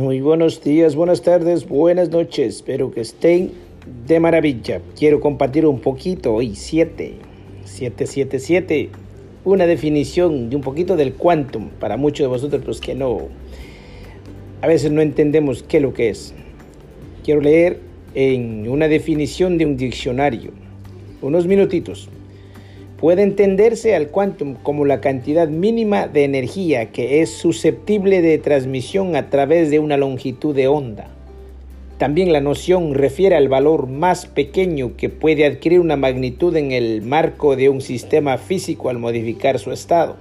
Muy buenos días, buenas tardes, buenas noches. Espero que estén de maravilla. Quiero compartir un poquito hoy 7, 777, una definición de un poquito del quantum para muchos de vosotros pues que no a veces no entendemos qué es lo que es. Quiero leer en una definición de un diccionario. Unos minutitos. Puede entenderse al quantum como la cantidad mínima de energía que es susceptible de transmisión a través de una longitud de onda. También la noción refiere al valor más pequeño que puede adquirir una magnitud en el marco de un sistema físico al modificar su estado.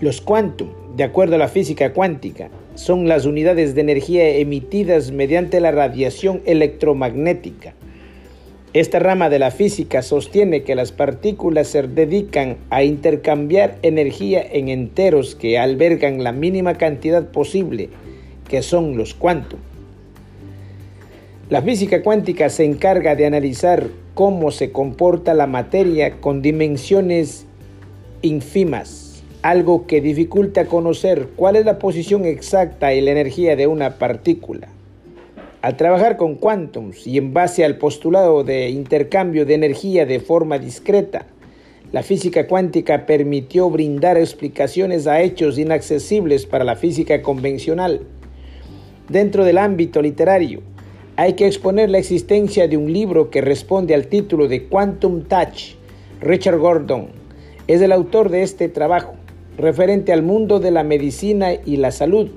Los quantum, de acuerdo a la física cuántica, son las unidades de energía emitidas mediante la radiación electromagnética esta rama de la física sostiene que las partículas se dedican a intercambiar energía en enteros que albergan la mínima cantidad posible, que son los cuantum. La física cuántica se encarga de analizar cómo se comporta la materia con dimensiones ínfimas, algo que dificulta conocer cuál es la posición exacta y la energía de una partícula. Al trabajar con quantums y en base al postulado de intercambio de energía de forma discreta, la física cuántica permitió brindar explicaciones a hechos inaccesibles para la física convencional. Dentro del ámbito literario, hay que exponer la existencia de un libro que responde al título de Quantum Touch. Richard Gordon es el autor de este trabajo, referente al mundo de la medicina y la salud,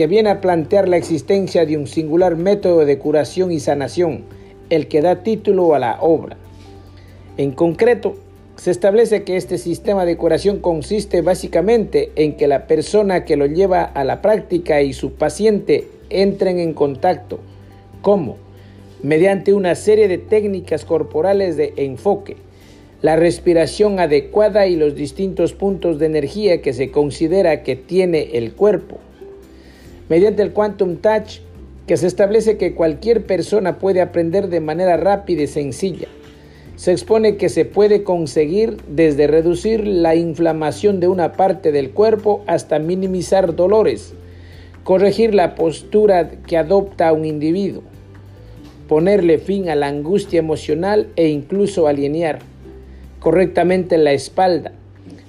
que viene a plantear la existencia de un singular método de curación y sanación, el que da título a la obra. En concreto, se establece que este sistema de curación consiste básicamente en que la persona que lo lleva a la práctica y su paciente entren en contacto. ¿Cómo? Mediante una serie de técnicas corporales de enfoque, la respiración adecuada y los distintos puntos de energía que se considera que tiene el cuerpo mediante el Quantum Touch, que se establece que cualquier persona puede aprender de manera rápida y sencilla. Se expone que se puede conseguir desde reducir la inflamación de una parte del cuerpo hasta minimizar dolores, corregir la postura que adopta un individuo, ponerle fin a la angustia emocional e incluso alinear correctamente la espalda.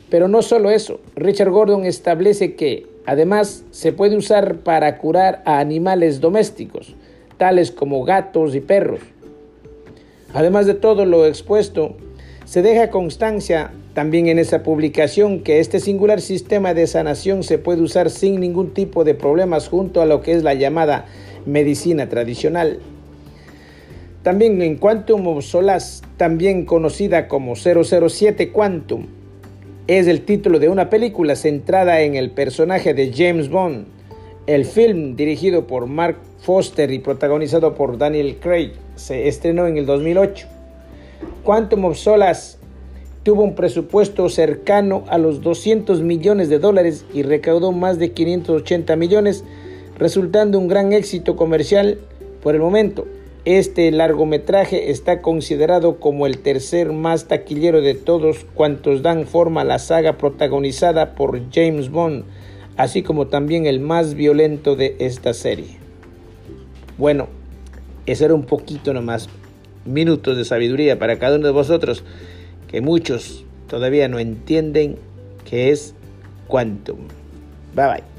Pero no solo eso, Richard Gordon establece que Además, se puede usar para curar a animales domésticos, tales como gatos y perros. Además de todo lo expuesto, se deja constancia también en esa publicación que este singular sistema de sanación se puede usar sin ningún tipo de problemas junto a lo que es la llamada medicina tradicional. También en Quantum Solas, también conocida como 007 Quantum, es el título de una película centrada en el personaje de James Bond. El film, dirigido por Mark Foster y protagonizado por Daniel Craig, se estrenó en el 2008. Quantum of Solace tuvo un presupuesto cercano a los 200 millones de dólares y recaudó más de 580 millones, resultando un gran éxito comercial por el momento. Este largometraje está considerado como el tercer más taquillero de todos cuantos dan forma a la saga protagonizada por James Bond, así como también el más violento de esta serie. Bueno, ese era un poquito nomás, minutos de sabiduría para cada uno de vosotros, que muchos todavía no entienden qué es Quantum. Bye bye.